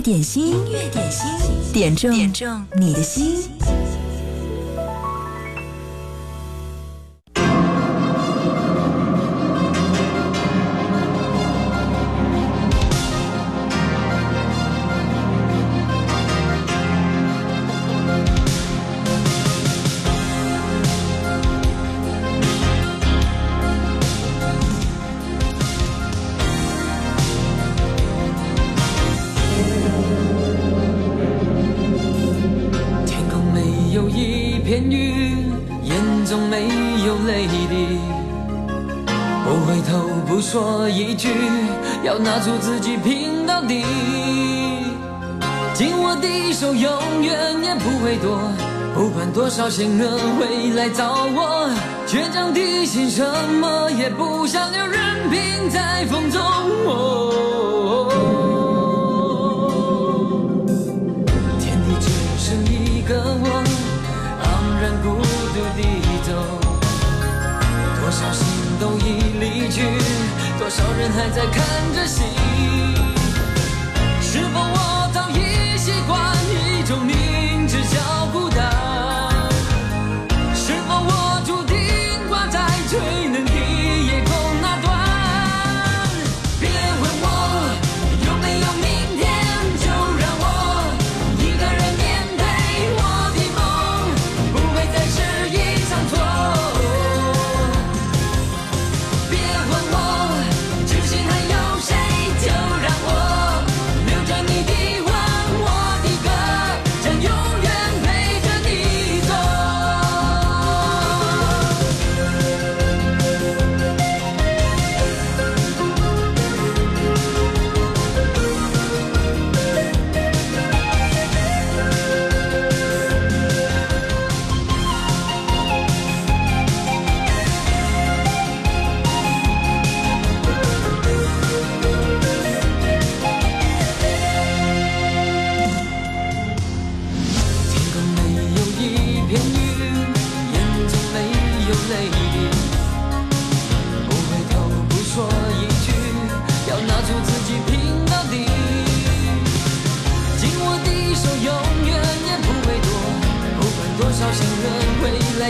乐点心，音乐点心，点中点中你的心。出自己拼到底，紧握的手永远也不会躲，不管多少险恶会来找我，倔强的心什么也不想留，任凭在风中。天地只剩一个我，昂然孤独地走，多少心都已离去。多少人还在看着戏？是否我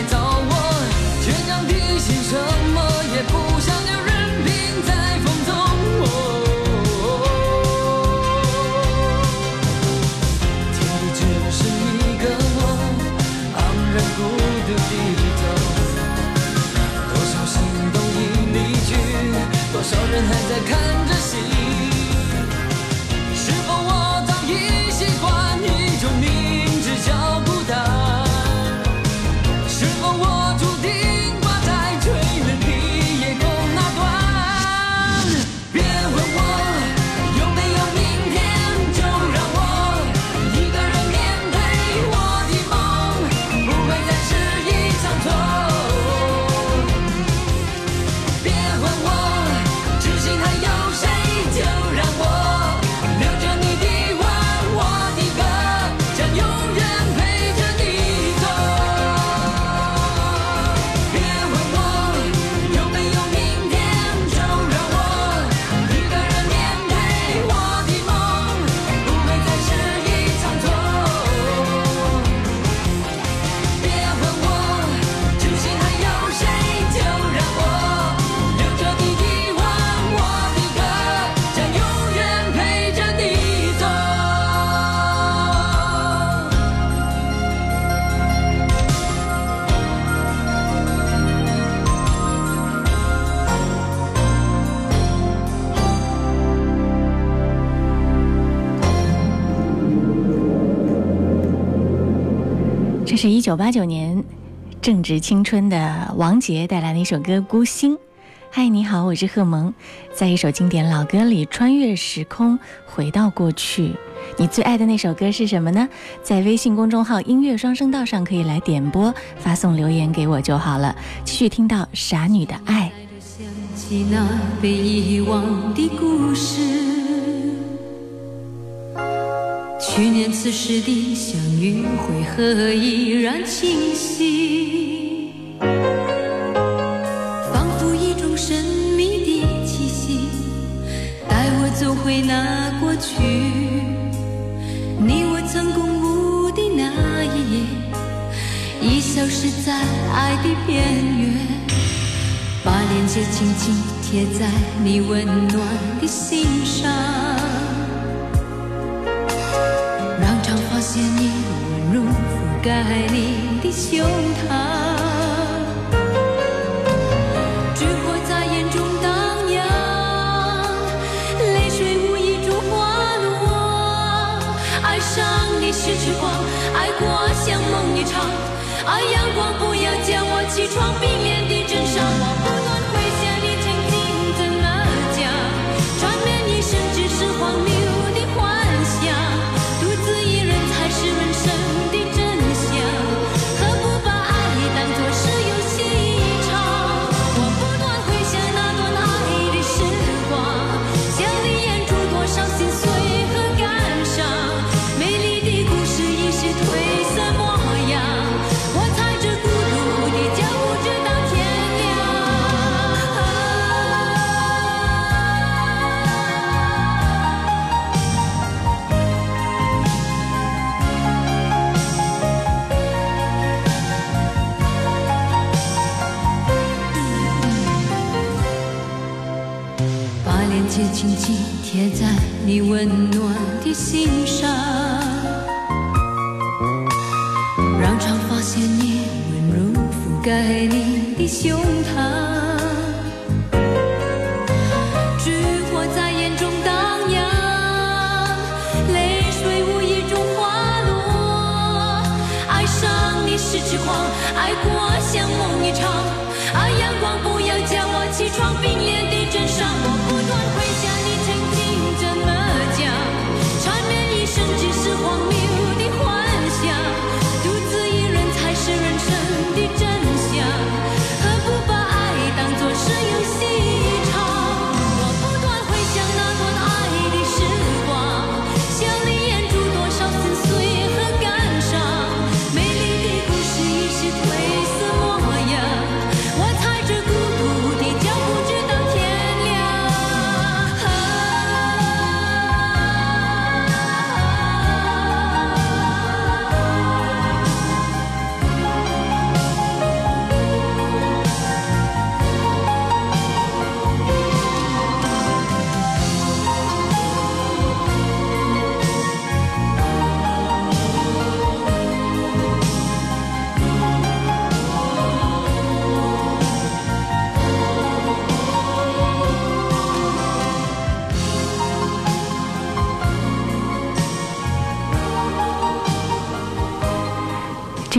别找我倔强的心，什么也不想，就任凭在风中。天地只是一个梦，昂然孤独低头。多少心动已离去，多少人还在看着。九八九年正值青春的王杰带来的一首歌《孤星》。嗨，你好，我是贺萌，在一首经典老歌里穿越时空，回到过去。你最爱的那首歌是什么呢？在微信公众号“音乐双声道”上可以来点播，发送留言给我就好了。继续听到《傻女的爱》。去年此时的相遇，为何依然清晰？仿佛一种神秘的气息，带我走回那过去。你我曾共舞的那一夜，已消失在爱的边缘。把链接紧紧贴在你温暖的心上，盖你的胸膛。烛火在眼中荡漾，泪水无意中滑落。爱上你是痴狂，爱过像梦一场。爱，阳光不要叫我起床，冰脸的真相，我你温暖的心上，让长发现你温柔覆盖你的胸膛。烛火在眼中荡漾，泪水无意中滑落。爱上你是痴狂，爱过像梦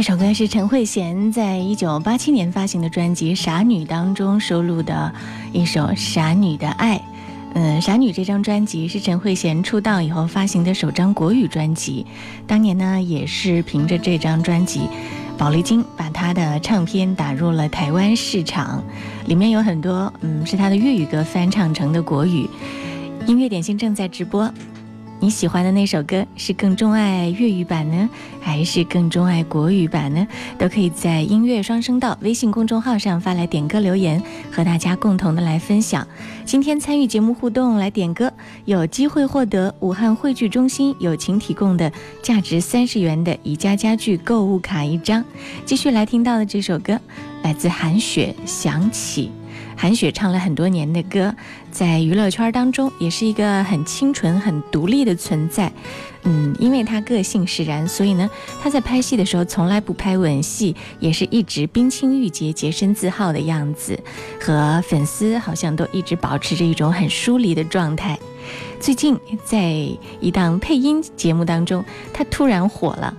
这首歌是陈慧娴在一九八七年发行的专辑《傻女》当中收录的一首《傻女的爱》。嗯，《傻女》这张专辑是陈慧娴出道以后发行的首张国语专辑。当年呢，也是凭着这张专辑，宝丽金把她的唱片打入了台湾市场。里面有很多，嗯，是她的粤语歌翻唱成的国语。音乐点心正在直播。你喜欢的那首歌是更钟爱粤语版呢，还是更钟爱国语版呢？都可以在音乐双声道微信公众号上发来点歌留言，和大家共同的来分享。今天参与节目互动来点歌，有机会获得武汉汇聚中心友情提供的价值三十元的宜家家具购物卡一张。继续来听到的这首歌，来自韩雪，《想起》。韩雪唱了很多年的歌，在娱乐圈当中也是一个很清纯、很独立的存在。嗯，因为她个性使然，所以呢，她在拍戏的时候从来不拍吻戏，也是一直冰清玉洁、洁身自好的样子，和粉丝好像都一直保持着一种很疏离的状态。最近在一档配音节目当中，她突然火了，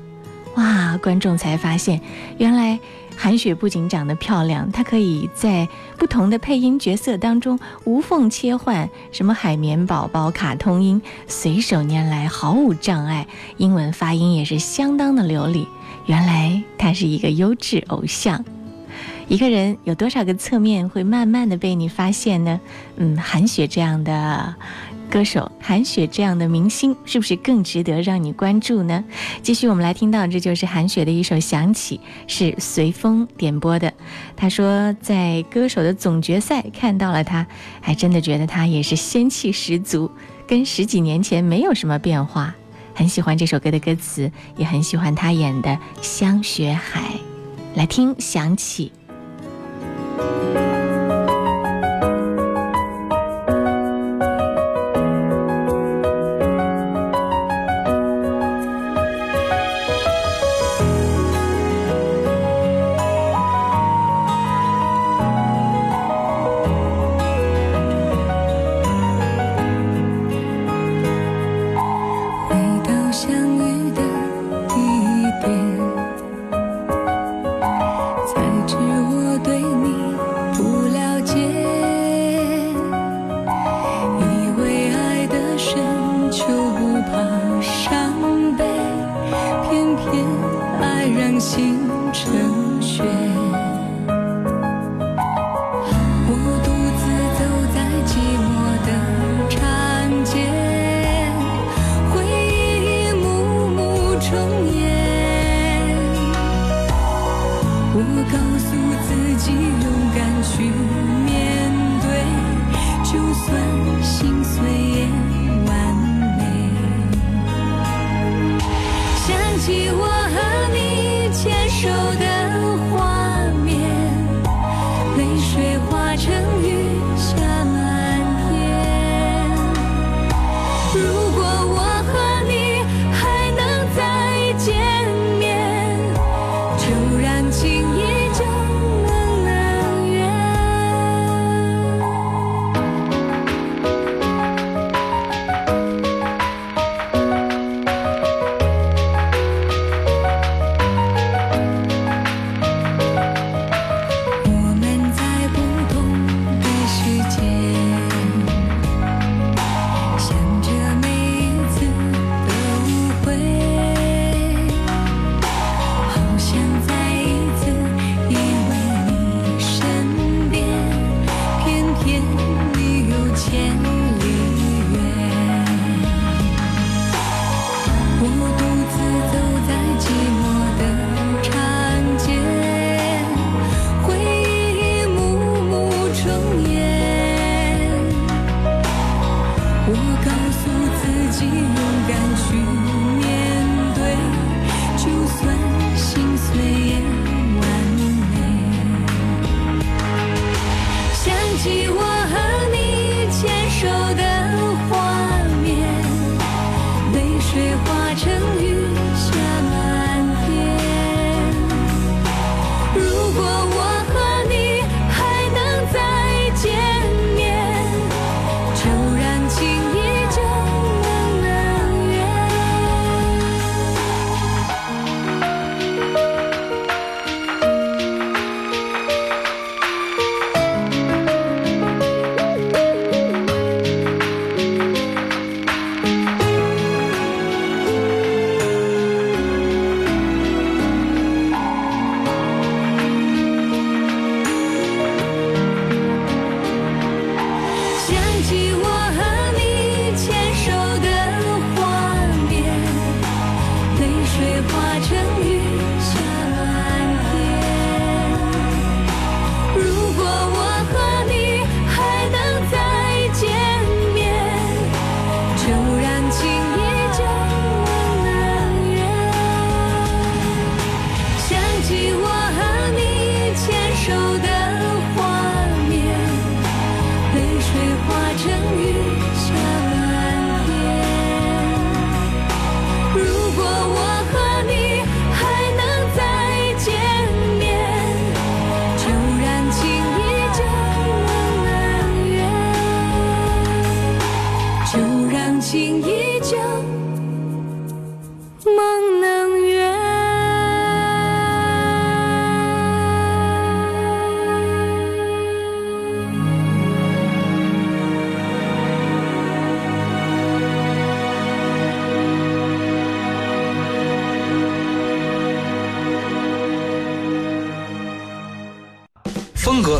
哇！观众才发现，原来。韩雪不仅长得漂亮，她可以在不同的配音角色当中无缝切换，什么海绵宝宝、卡通音，随手拈来，毫无障碍。英文发音也是相当的流利。原来她是一个优质偶像。一个人有多少个侧面会慢慢的被你发现呢？嗯，韩雪这样的。歌手韩雪这样的明星，是不是更值得让你关注呢？继续，我们来听到，这就是韩雪的一首《想起》，是随风点播的。他说，在歌手的总决赛看到了他，还真的觉得他也是仙气十足，跟十几年前没有什么变化。很喜欢这首歌的歌词，也很喜欢他演的《香雪海》。来听，想起。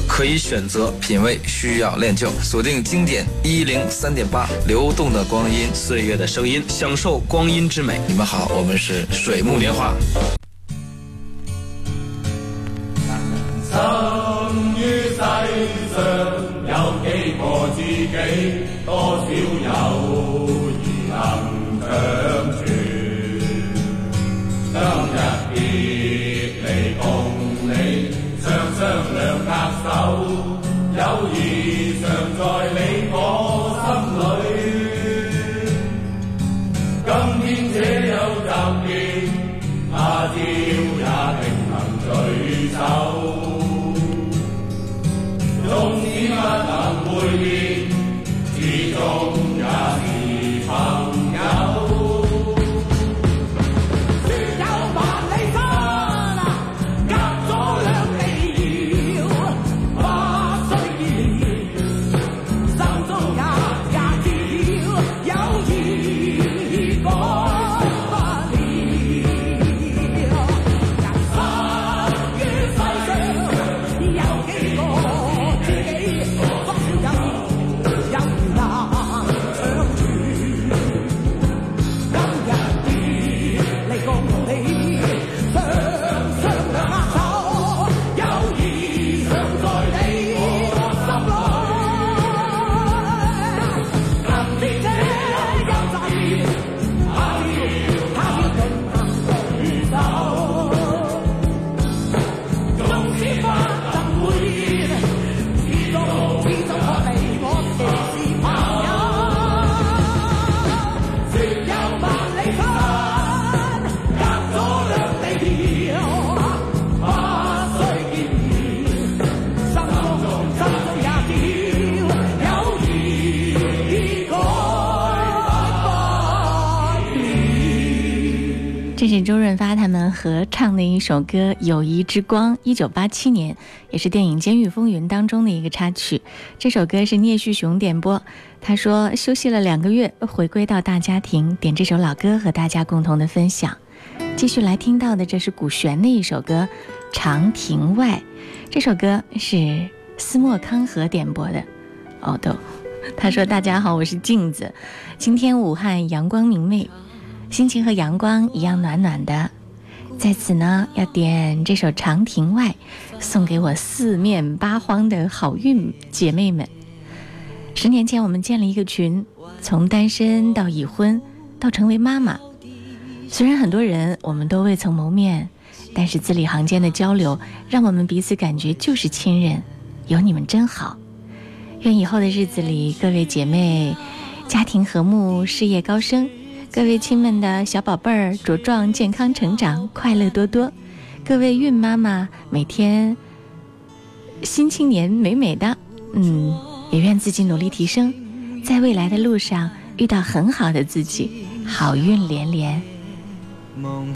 可以选择，品味需要练就。锁定经典一零三点八，流动的光阴，岁月的声音，享受光阴之美。你们好，我们是水木年华。首歌《友谊之光》，一九八七年，也是电影《监狱风云》当中的一个插曲。这首歌是聂旭雄点播，他说休息了两个月，回归到大家庭，点这首老歌和大家共同的分享。继续来听到的，这是古璇的一首歌《长亭外》，这首歌是斯莫康河点播的。哦，都，他说大家好，我是镜子，今天武汉阳光明媚。心情和阳光一样暖暖的，在此呢，要点这首《长亭外》，送给我四面八荒的好运姐妹们。十年前，我们建了一个群，从单身到已婚，到成为妈妈。虽然很多人我们都未曾谋面，但是字里行间的交流，让我们彼此感觉就是亲人。有你们真好。愿以后的日子里，各位姐妹家庭和睦，事业高升。各位亲们的小宝贝儿茁壮健康成长，快乐多多。各位孕妈妈每天新青年美美的，嗯，也愿自己努力提升，在未来的路上遇到很好的自己，好运连连。梦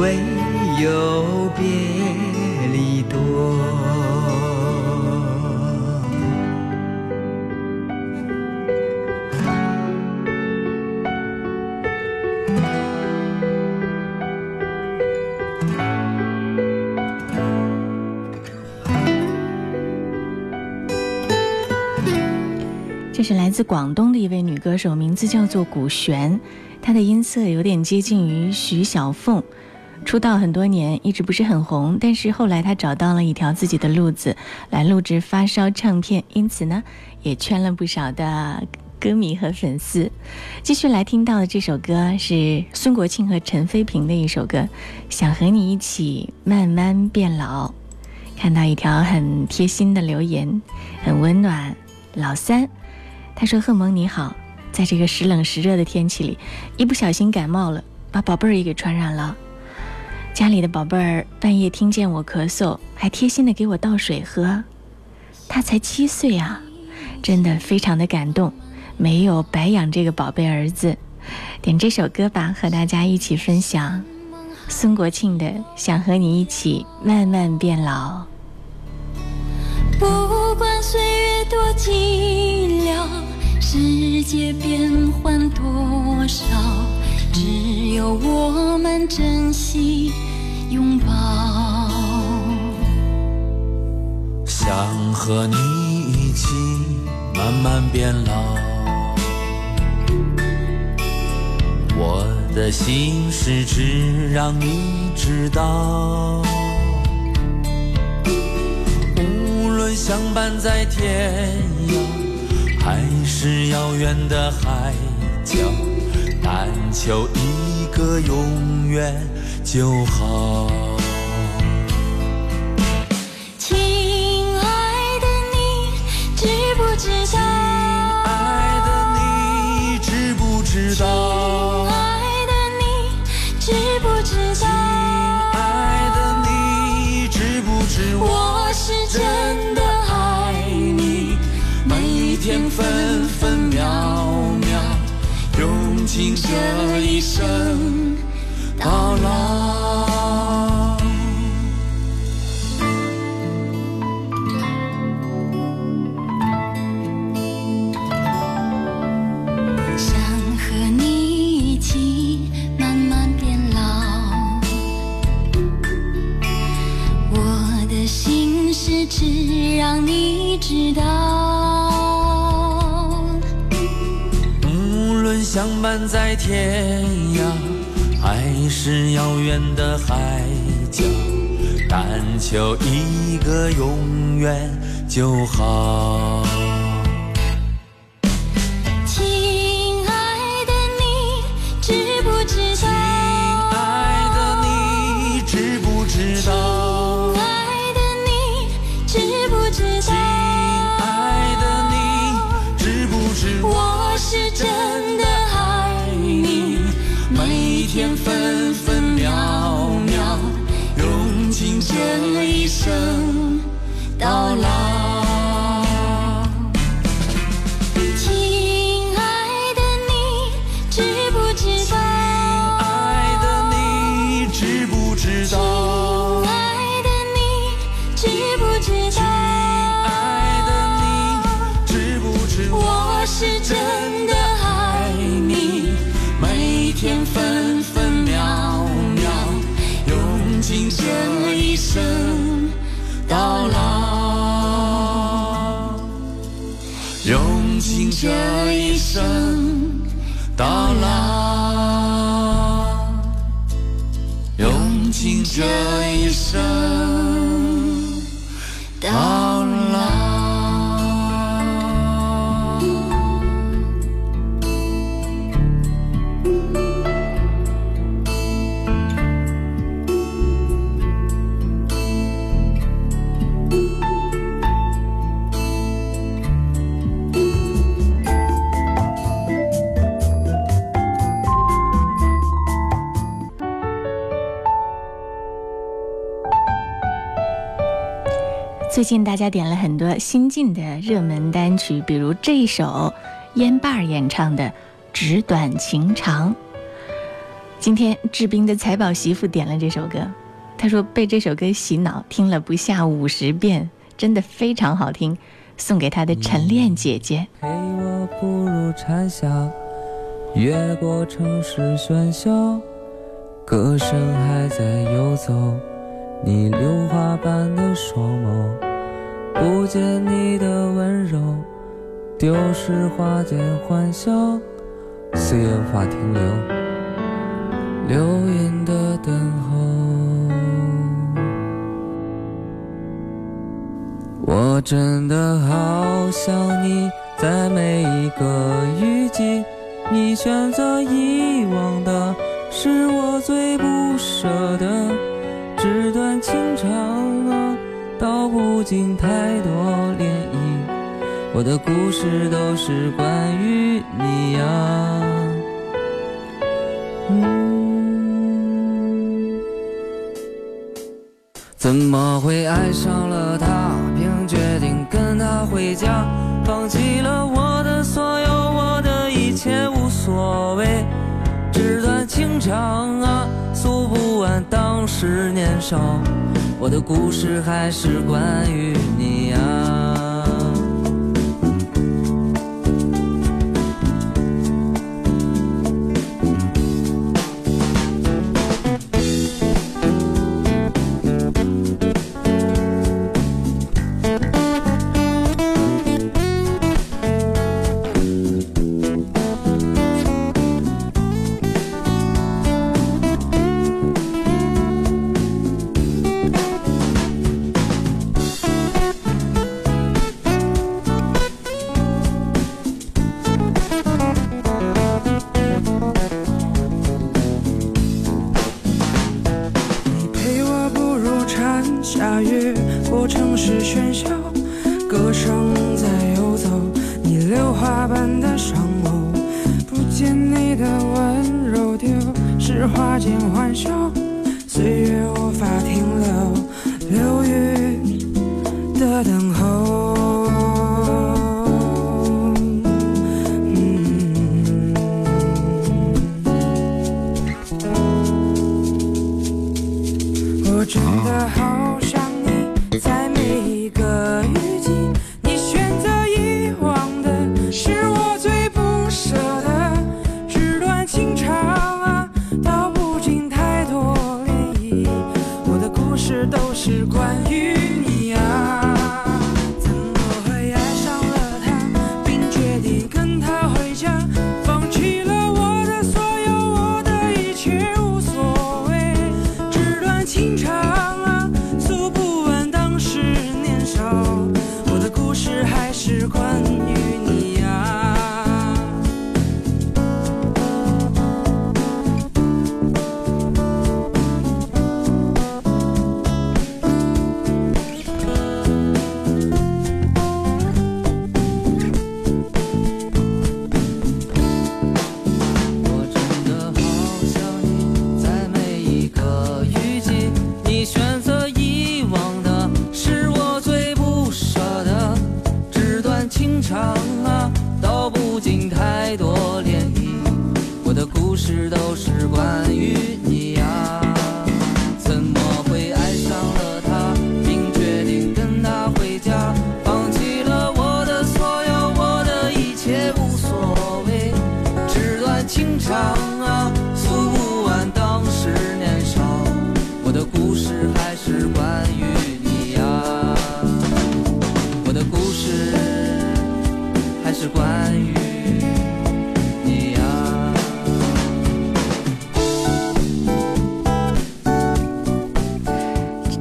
唯有别离多。这是来自广东的一位女歌手，名字叫做古璇，她的音色有点接近于徐小凤。出道很多年，一直不是很红，但是后来她找到了一条自己的路子，来录制发烧唱片，因此呢，也圈了不少的歌迷和粉丝。继续来听到的这首歌是孙国庆和陈飞平的一首歌，《想和你一起慢慢变老》。看到一条很贴心的留言，很温暖，老三。他说：“贺蒙你好，在这个时冷时热的天气里，一不小心感冒了，把宝贝儿也给传染了。家里的宝贝儿半夜听见我咳嗽，还贴心的给我倒水喝。他才七岁啊，真的非常的感动，没有白养这个宝贝儿子。点这首歌吧，和大家一起分享孙国庆的《想和你一起慢慢变老》。不管岁月多寂寥。”世界变幻多少，只有我们珍惜拥抱。想和你一起慢慢变老，我的心事只让你知道。无论相伴在天涯。还是遥远的海角，但求一个永远就好。亲爱的你，知不知道？亲爱的你，知不知道？亲爱的你，知不知道？亲爱的你，知不知？我是真的爱你，每天分分秒。这一生到老。漫在天涯，还是遥远的海角，但求一个永远就好。这一生近大家点了很多新进的热门单曲，比如这一首烟瓣儿演唱的《纸短情长》。今天志斌的财宝媳妇点了这首歌，他说被这首歌洗脑，听了不下五十遍，真的非常好听，送给他的晨练姐姐。陪我步入蝉夏，越过城市喧嚣，歌声还在游走，你榴花般的双眸，不见你的温柔，丢失花间欢笑，岁月无法停留，流云的等候。我真的好想你，在每一个雨季，你选择遗忘的是我最不舍的。纸短情长，道不尽太多涟漪，我的故事都是关于你呀、怎么会爱上了他，并决定跟他回家，放弃了我的所有，我的一切无所谓。纸短情长啊，诉不完当时年少，我的故事还是关于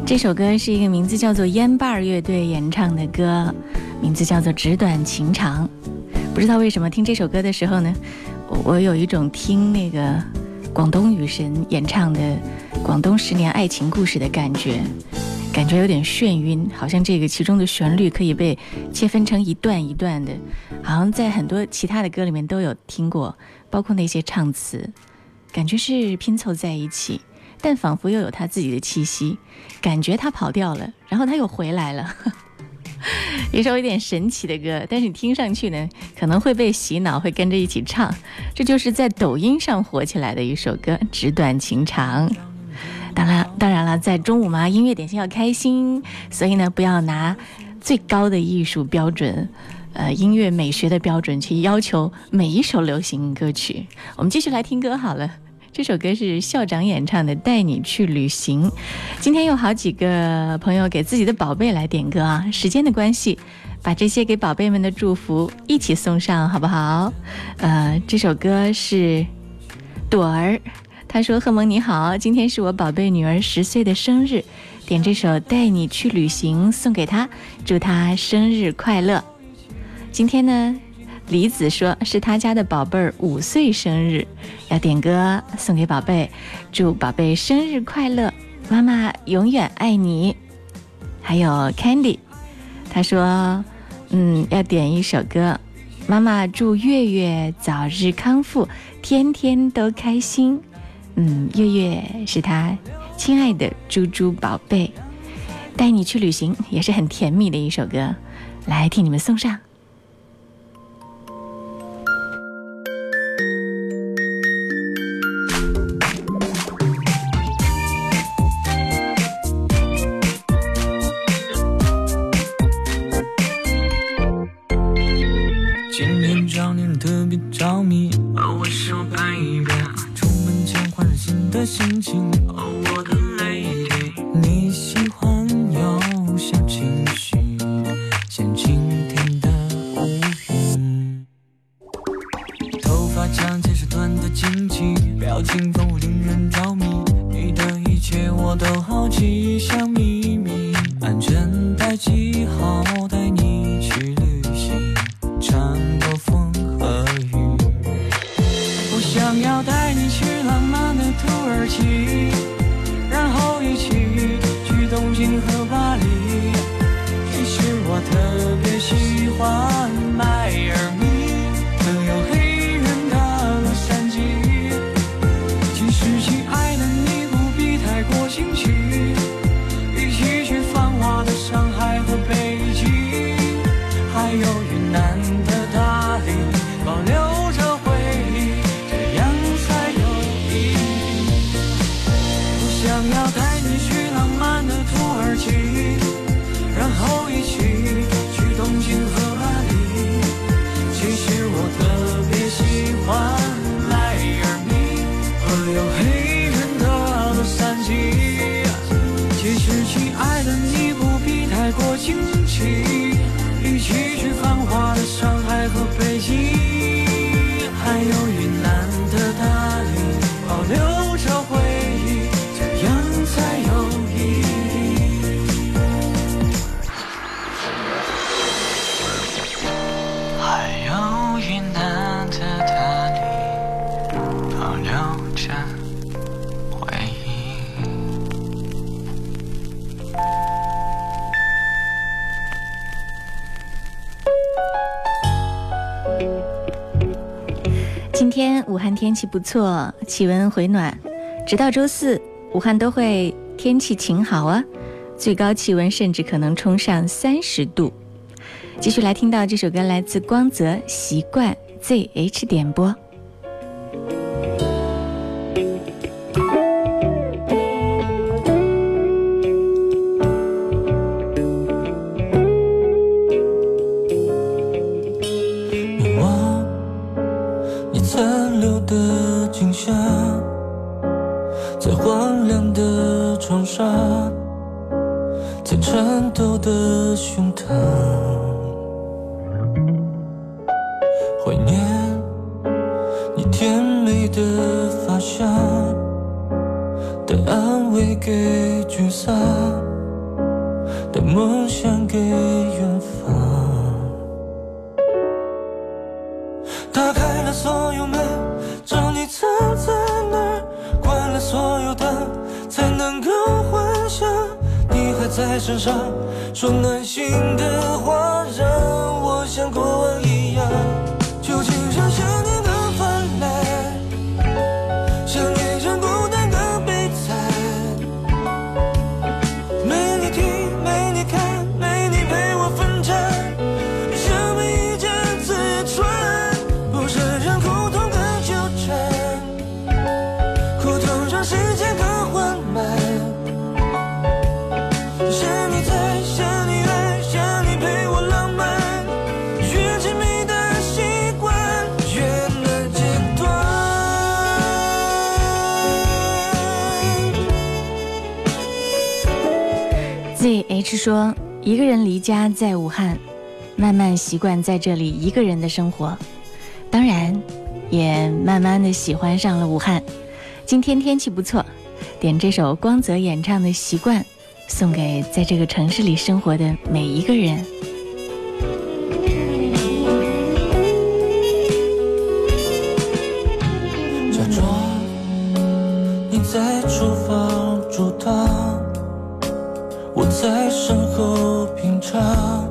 这首歌是一个名字叫做烟瓣儿乐队演唱的歌，名字叫做《纸短情长》。不知道为什么听这首歌的时候呢，我我有一种听那个广东女神演唱的广东十年爱情故事的感觉，感觉有点眩晕，好像这个其中的旋律可以被切分成一段一段的，好像在很多其他的歌里面都有听过，包括那些唱词，感觉是拼凑在一起。但仿佛又有他自己的气息，感觉他跑掉了，然后他又回来了。一首有点神奇的歌，但是你听上去呢，可能会被洗脑，会跟着一起唱。这就是在抖音上火起来的一首歌《纸短情长》。当然，当然了，在中午嘛，音乐点心要开心，所以呢，不要拿最高的艺术标准。呃，音乐美学的标准去要求每一首流行歌曲。我们继续来听歌好了。这首歌是校长演唱的《带你去旅行》。今天有好几个朋友给自己的宝贝来点歌啊，时间的关系，把这些给宝贝们的祝福一起送上，好不好？呃，这首歌是朵儿，她说：“贺蒙你好，今天是我宝贝女儿十岁的生日，点这首《带你去旅行》送给她，祝她生日快乐。”今天呢？李子说是他家的宝贝儿五岁生日，要点歌送给宝贝，祝宝贝生日快乐，妈妈永远爱你。还有 Candy，他说，嗯，要点一首歌，妈妈祝月月早日康复，天天都开心。嗯，月月是他亲爱的猪猪宝贝，带你去旅行也是很甜蜜的一首歌，来替你们送上。云南的大地，保留着回忆。今天武汉天气不错，气温回暖，直到周四，武汉都会天气晴好啊，最高气温甚至可能冲上三十度。继续来听到这首歌，来自光泽，《习惯》ZH 点播。藏在哪？关了所有灯，才能够幻想你还在身上。说暖心的话，让我像过往是说，一个人离家在武汉，慢慢习惯在这里一个人的生活，当然，也慢慢的喜欢上了武汉。今天天气不错，点这首光泽演唱的《习惯》，送给在这个城市里生活的每一个人。在身后品尝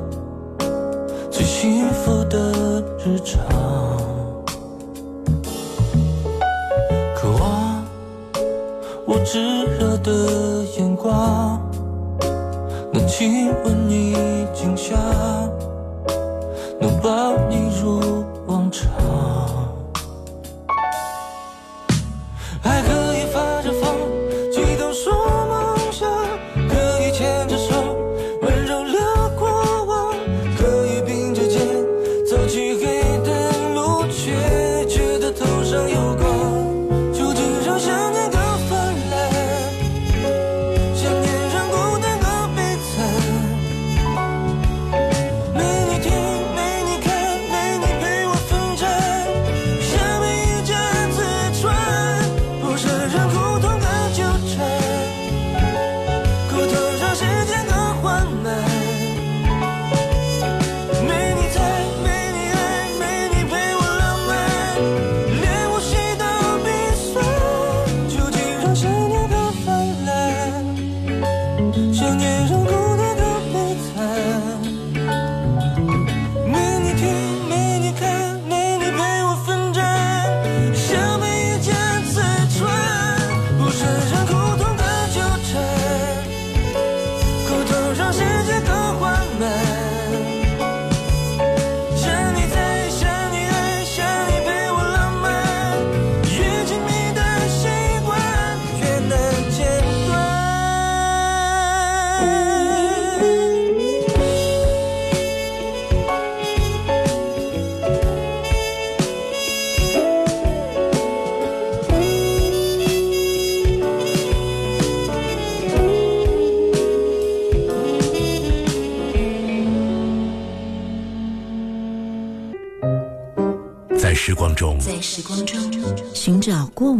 最幸福的日常。渴望我炙热的眼光，能亲吻你颈项，能抱你入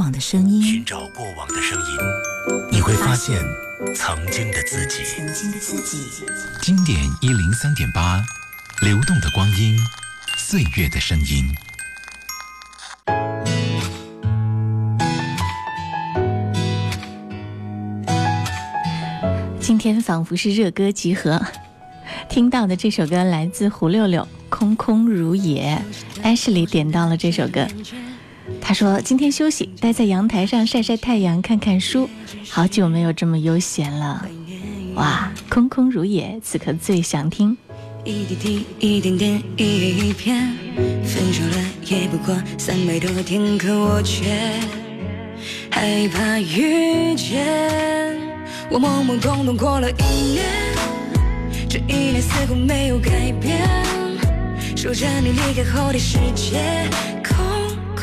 往的声音，寻找过往的声音，你会发现曾经的自己。曾经的自己。经典一零三点八，流动的光阴，岁月的声音。今天仿佛是热歌集合，听到的这首歌来自胡六六，《空空如也》。Ashley 点到了这首歌，他说今天休息，待在阳台上晒晒太阳，看看书，好久没有这么悠闲了。哇，空空如也，此刻最想听。一滴滴，一点点，一叶一片，分手了也不过三百多天，可我却害怕遇见。我懵懵懂懂过了一年，这一年似乎没有改变，守着你离开后的世界，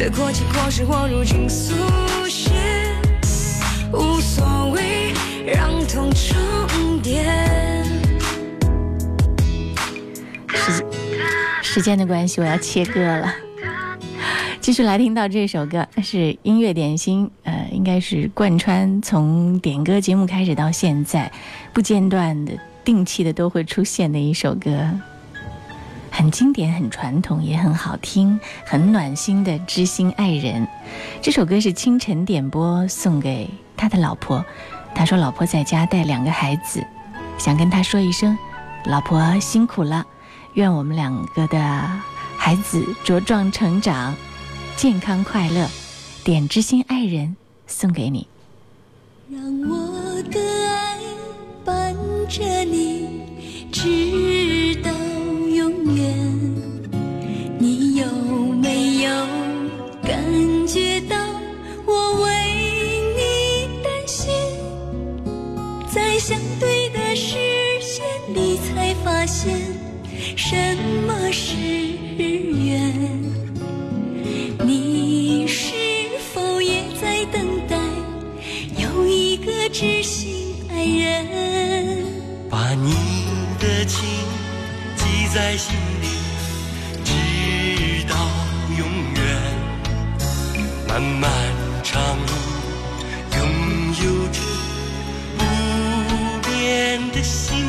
得过且过是我如今速写，无所谓，让痛重叠。时时间的关系，我要切歌了。继续来听到这首歌，是音乐点心，呃，应该是贯穿从点歌节目开始到现在，不间断的、定期的都会出现的一首歌，很经典、很传统，也很好听，很暖心的《知心爱人》。这首歌是清晨点播送给他的老婆，他说老婆在家带两个孩子，想跟他说一声，老婆辛苦了，愿我们两个的孩子茁壮成长。健康快乐，点知心爱人送给你。让我的爱伴着你，直到觉到我为你担心？在相对的视线里，才发现什么是缘。你是否也在等待有一个知心爱人？把你的情记在心里，漫漫长路，拥有着不变的心，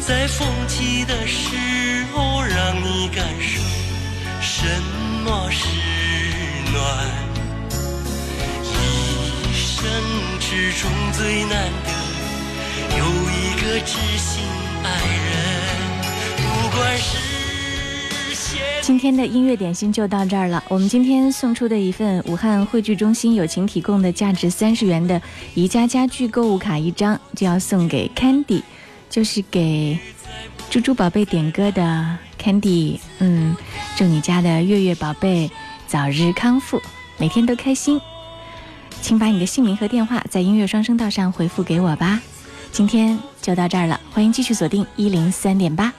在风起的时候，让你感受什么是暖。一生之中最难得，有一个知心爱人，不管是。今天的音乐点心就到这儿了。我们今天送出的一份武汉汇聚中心友情提供的价值三十元的宜家家具购物卡一张，就要送给 Candy，就是给猪猪宝贝点歌的 Candy。嗯，祝你家的月月宝贝早日康复，每天都开心。请把你的姓名和电话在音乐双声道上回复给我吧。今天就到这儿了，欢迎继续锁定一零三点八。